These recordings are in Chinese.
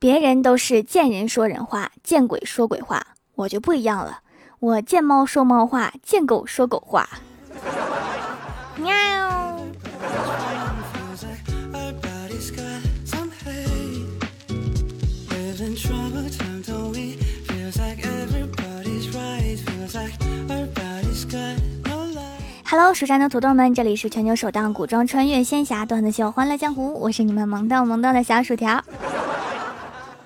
别人都是见人说人话，见鬼说鬼话，我就不一样了。我见猫说猫话，见狗说狗话。喵。Hello，蜀山的土豆们，这里是全球首档古装穿越仙侠段子秀《欢乐江湖》，我是你们萌逗萌逗的小薯条。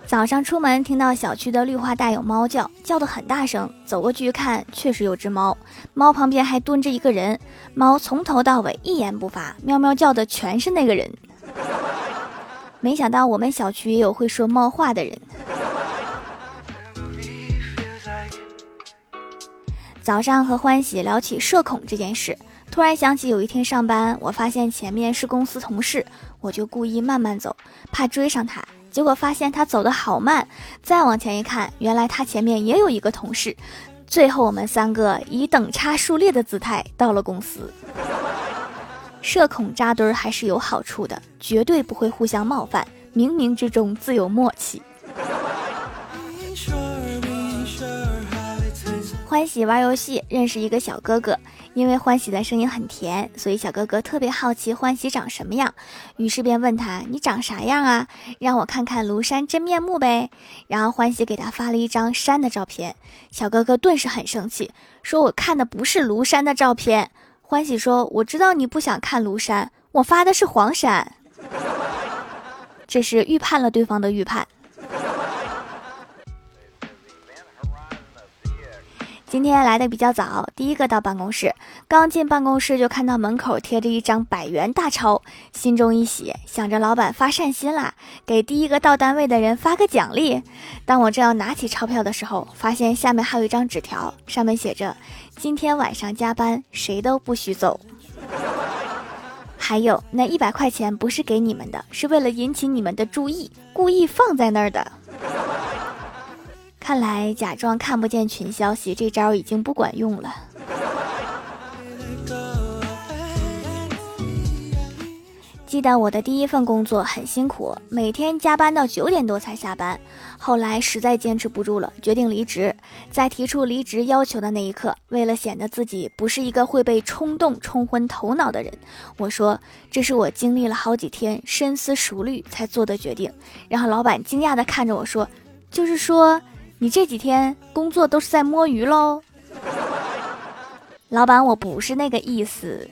早上出门听到小区的绿化带有猫叫，叫得很大声，走过去一看，确实有只猫，猫旁边还蹲着一个人，猫从头到尾一言不发，喵喵叫的全是那个人。没想到我们小区也有会说猫话的人。早上和欢喜聊起社恐这件事，突然想起有一天上班，我发现前面是公司同事，我就故意慢慢走，怕追上他。结果发现他走得好慢，再往前一看，原来他前面也有一个同事。最后我们三个以等差数列的姿态到了公司。社恐扎堆儿还是有好处的，绝对不会互相冒犯，冥冥之中自有默契。欢喜玩游戏认识一个小哥哥，因为欢喜的声音很甜，所以小哥哥特别好奇欢喜长什么样，于是便问他：“你长啥样啊？让我看看庐山真面目呗。”然后欢喜给他发了一张山的照片，小哥哥顿时很生气，说：“我看的不是庐山的照片。”欢喜说：“我知道你不想看庐山，我发的是黄山。”这是预判了对方的预判。今天来的比较早，第一个到办公室，刚进办公室就看到门口贴着一张百元大钞，心中一喜，想着老板发善心啦，给第一个到单位的人发个奖励。当我正要拿起钞票的时候，发现下面还有一张纸条，上面写着：“今天晚上加班，谁都不许走。”还有那一百块钱不是给你们的，是为了引起你们的注意，故意放在那儿的。看来假装看不见群消息这招已经不管用了。记得我的第一份工作很辛苦，每天加班到九点多才下班。后来实在坚持不住了，决定离职。在提出离职要求的那一刻，为了显得自己不是一个会被冲动冲昏头脑的人，我说这是我经历了好几天深思熟虑才做的决定。然后老板惊讶地看着我说：“就是说。”你这几天工作都是在摸鱼喽，老板，我不是那个意思。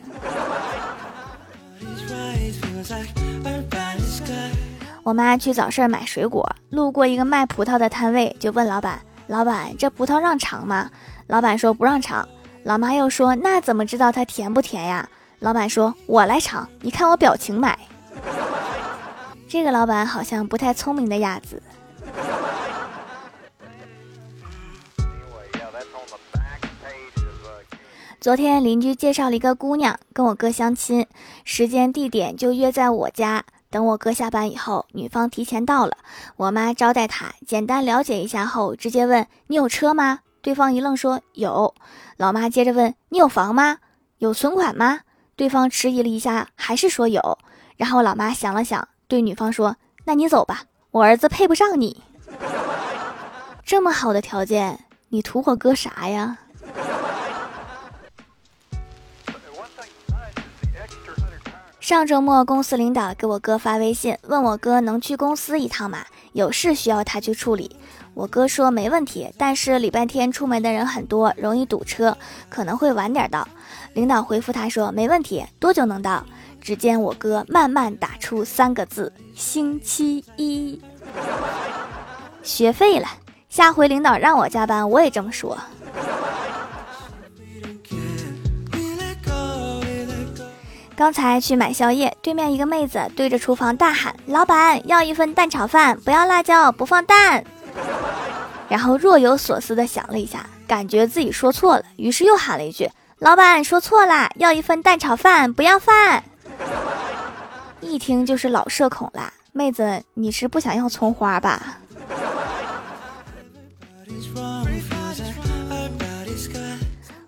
我妈去早市买水果，路过一个卖葡萄的摊位，就问老板：“老板，这葡萄让尝吗？”老板说：“不让尝。”老妈又说：“那怎么知道它甜不甜呀？”老板说：“我来尝，你看我表情买。”这个老板好像不太聪明的样子。昨天邻居介绍了一个姑娘跟我哥相亲，时间地点就约在我家。等我哥下班以后，女方提前到了，我妈招待他，简单了解一下后，直接问：“你有车吗？”对方一愣，说：“有。”老妈接着问：“你有房吗？有存款吗？”对方迟疑了一下，还是说有。然后老妈想了想，对女方说：“那你走吧，我儿子配不上你。这么好的条件，你图我哥啥呀？”上周末，公司领导给我哥发微信，问我哥能去公司一趟吗？有事需要他去处理。我哥说没问题，但是礼拜天出门的人很多，容易堵车，可能会晚点到。领导回复他说没问题，多久能到？只见我哥慢慢打出三个字：星期一。学废了，下回领导让我加班，我也这么说。刚才去买宵夜，对面一个妹子对着厨房大喊：“老板，要一份蛋炒饭，不要辣椒，不放蛋。”然后若有所思的想了一下，感觉自己说错了，于是又喊了一句：“老板，说错了，要一份蛋炒饭，不要饭。”一听就是老社恐啦，妹子，你是不想要葱花吧？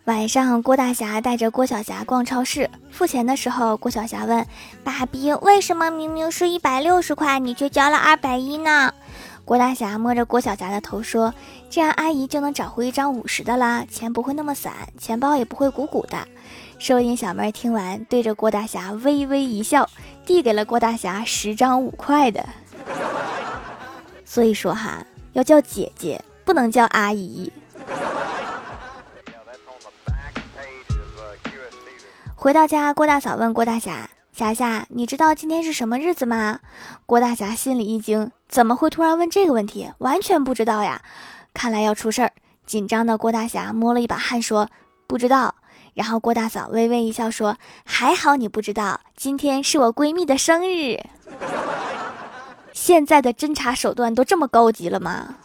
晚上，郭大侠带着郭晓霞逛超市，付钱的时候，郭晓霞问：“爸比，为什么明明是一百六十块，你却交了二百一呢？”郭大侠摸着郭小霞的头说：“这样阿姨就能找回一张五十的啦，钱不会那么散，钱包也不会鼓鼓的。”收银小妹听完，对着郭大侠微微一笑，递给了郭大侠十张五块的。所以说哈，要叫姐姐，不能叫阿姨。回到家，郭大嫂问郭大侠：“霞霞，你知道今天是什么日子吗？”郭大侠心里一惊，怎么会突然问这个问题？完全不知道呀！看来要出事儿。紧张的郭大侠摸了一把汗，说：“不知道。”然后郭大嫂微微一笑，说：“还好你不知道，今天是我闺蜜的生日。”现在的侦查手段都这么高级了吗？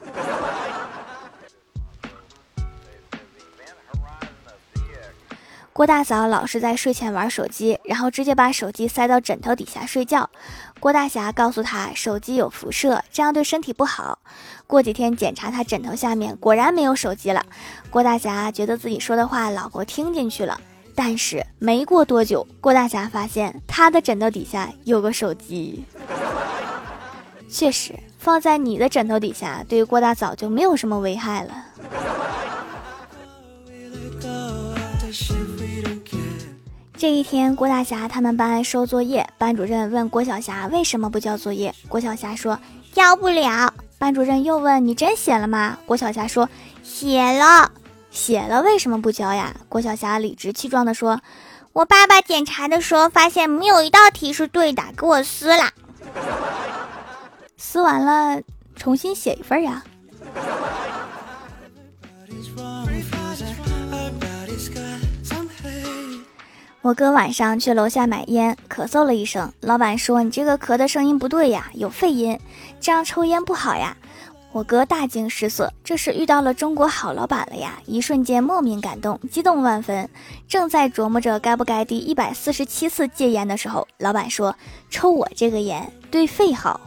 郭大嫂老是在睡前玩手机，然后直接把手机塞到枕头底下睡觉。郭大侠告诉他，手机有辐射，这样对身体不好。过几天检查他枕头下面，果然没有手机了。郭大侠觉得自己说的话老婆听进去了，但是没过多久，郭大侠发现他的枕头底下有个手机。确实，放在你的枕头底下，对郭大嫂就没有什么危害了。这一天，郭大侠他们班收作业，班主任问郭小霞为什么不交作业。郭小霞说交不了。班主任又问你真写了吗？郭小霞说写了。写了为什么不交呀？郭小霞理直气壮地说，我爸爸检查的时候发现没有一道题是对的，给我撕了。撕完了，重新写一份呀。我哥晚上去楼下买烟，咳嗽了一声。老板说：“你这个咳的声音不对呀，有肺音，这样抽烟不好呀。”我哥大惊失色，这是遇到了中国好老板了呀！一瞬间莫名感动，激动万分。正在琢磨着该不该第一百四十七次戒烟的时候，老板说：“抽我这个烟对肺好。”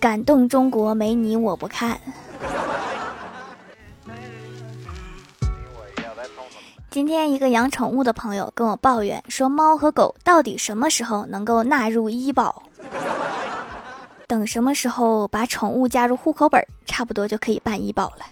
感动中国没你我不看。今天一个养宠物的朋友跟我抱怨说，猫和狗到底什么时候能够纳入医保？等什么时候把宠物加入户口本，差不多就可以办医保了。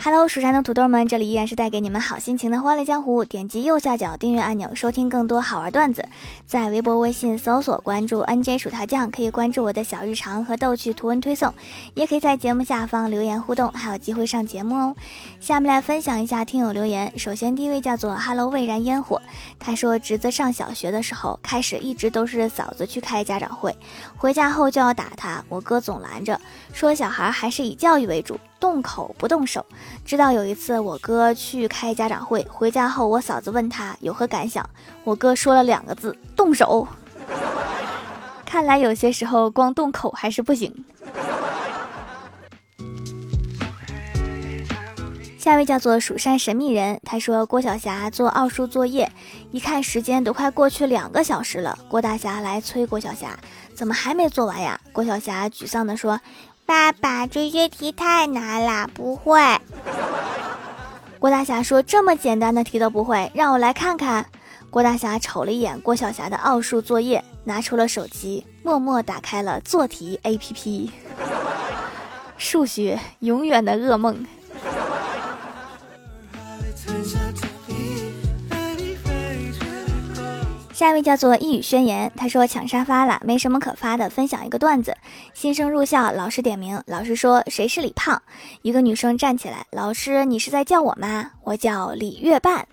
Hello，蜀山的土豆们，这里依然是带给你们好心情的欢乐江湖。点击右下角订阅按钮，收听更多好玩段子。在微博、微信搜索关注 NJ 薯条酱，可以关注我的小日常和逗趣图文推送，也可以在节目下方留言互动，还有机会上节目哦。下面来分享一下听友留言。首先第一位叫做 Hello 未燃烟火，他说侄子上小学的时候，开始一直都是嫂子去开家长会，回家后就要打他，我哥总拦着，说小孩还是以教育为主。动口不动手，直到有一次我哥去开家长会，回家后我嫂子问他有何感想，我哥说了两个字：动手。看来有些时候光动口还是不行。下一位叫做蜀山神秘人，他说郭晓霞做奥数作业，一看时间都快过去两个小时了，郭大侠来催郭晓霞，怎么还没做完呀？郭晓霞沮丧地说。爸爸，这些题太难了，不会。郭大侠说：“这么简单的题都不会，让我来看看。”郭大侠瞅了一眼郭晓霞的奥数作业，拿出了手机，默默打开了做题 APP。数学永远的噩梦。下一位叫做一语宣言，他说抢沙发了，没什么可发的，分享一个段子。新生入校，老师点名，老师说谁是李胖？一个女生站起来，老师你是在叫我吗？我叫李月半。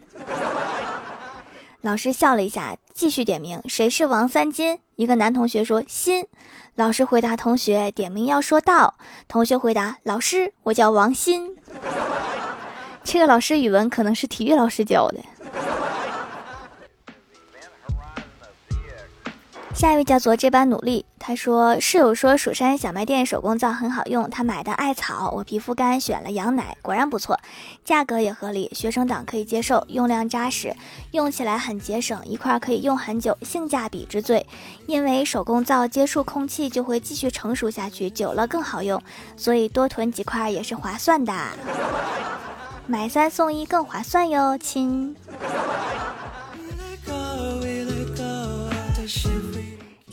老师笑了一下，继续点名，谁是王三金？一个男同学说新。老师回答同学点名要说到，同学回答老师我叫王鑫。这个老师语文可能是体育老师教的。下一位叫做这般努力，他说室友说蜀山小卖店手工皂很好用，他买的艾草，我皮肤干选了羊奶，果然不错，价格也合理，学生党可以接受，用量扎实，用起来很节省，一块可以用很久，性价比之最。因为手工皂接触空气就会继续成熟下去，久了更好用，所以多囤几块也是划算的，买三送一更划算哟，亲。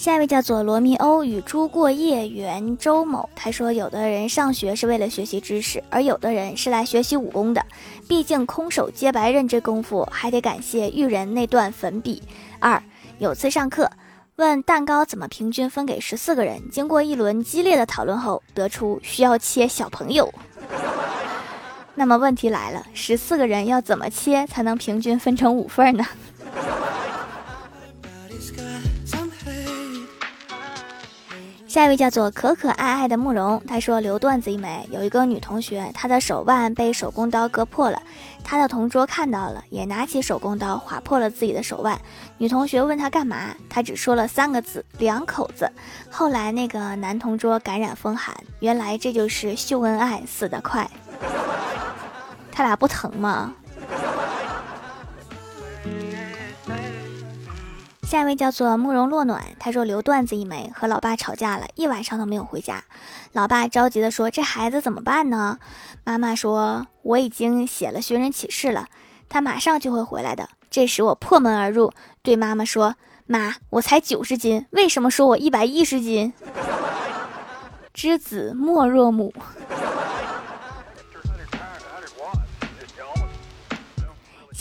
下一位叫做罗密欧与猪过夜原周某，他说：“有的人上学是为了学习知识，而有的人是来学习武功的。毕竟空手接白刃这功夫，还得感谢育人那段粉笔。”二有次上课问蛋糕怎么平均分给十四个人，经过一轮激烈的讨论后，得出需要切小朋友。那么问题来了，十四个人要怎么切才能平均分成五份呢？下一位叫做可可爱爱的慕容，他说留段子一枚。有一个女同学，她的手腕被手工刀割破了，她的同桌看到了，也拿起手工刀划破了自己的手腕。女同学问他干嘛，他只说了三个字：两口子。后来那个男同桌感染风寒，原来这就是秀恩爱死得快。他俩不疼吗？下一位叫做慕容落暖，他说留段子一枚，和老爸吵架了一晚上都没有回家，老爸着急的说这孩子怎么办呢？妈妈说我已经写了寻人启事了，他马上就会回来的。这时我破门而入，对妈妈说：“妈，我才九十斤，为什么说我一百一十斤？”知子莫若母。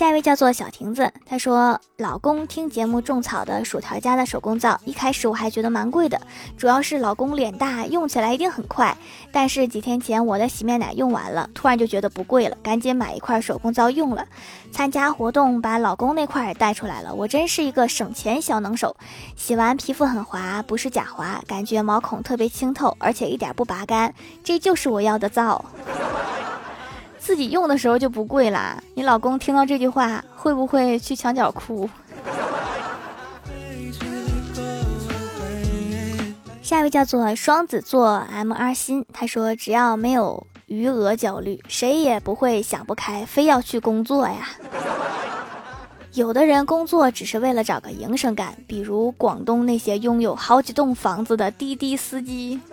下一位叫做小亭子，他说：“老公听节目种草的薯条家的手工皂，一开始我还觉得蛮贵的，主要是老公脸大，用起来一定很快。但是几天前我的洗面奶用完了，突然就觉得不贵了，赶紧买一块手工皂用了。参加活动把老公那块也带出来了，我真是一个省钱小能手。洗完皮肤很滑，不是假滑，感觉毛孔特别清透，而且一点不拔干，这就是我要的皂。”自己用的时候就不贵啦。你老公听到这句话会不会去墙角哭？下一位叫做双子座 M R 心，他说只要没有余额焦虑，谁也不会想不开，非要去工作呀。有的人工作只是为了找个营生干，比如广东那些拥有好几栋房子的滴滴司机。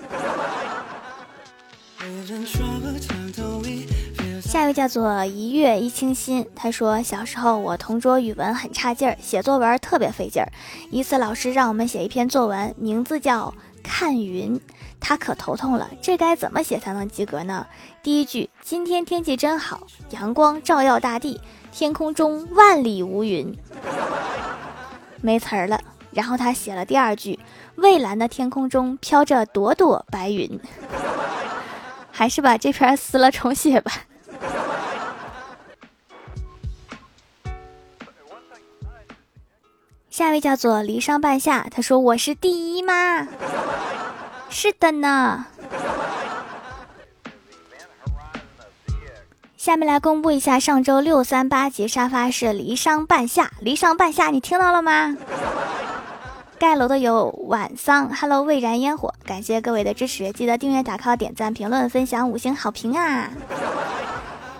下一位叫做一月一清新，他说小时候我同桌语文很差劲儿，写作文特别费劲儿。一次老师让我们写一篇作文，名字叫《看云》，他可头痛了，这该怎么写才能及格呢？第一句，今天天气真好，阳光照耀大地，天空中万里无云，没词儿了。然后他写了第二句，蔚蓝的天空中飘着朵朵白云，还是把这篇撕了重写吧。下一位叫做离殇半夏，他说：“我是第一吗？”是的呢。下面来公布一下上周六三八级沙发是离殇半夏，离殇半夏，你听到了吗？盖楼的有晚桑，Hello 未燃烟火，感谢各位的支持，记得订阅、打 call、点赞、评论、分享、五星好评啊！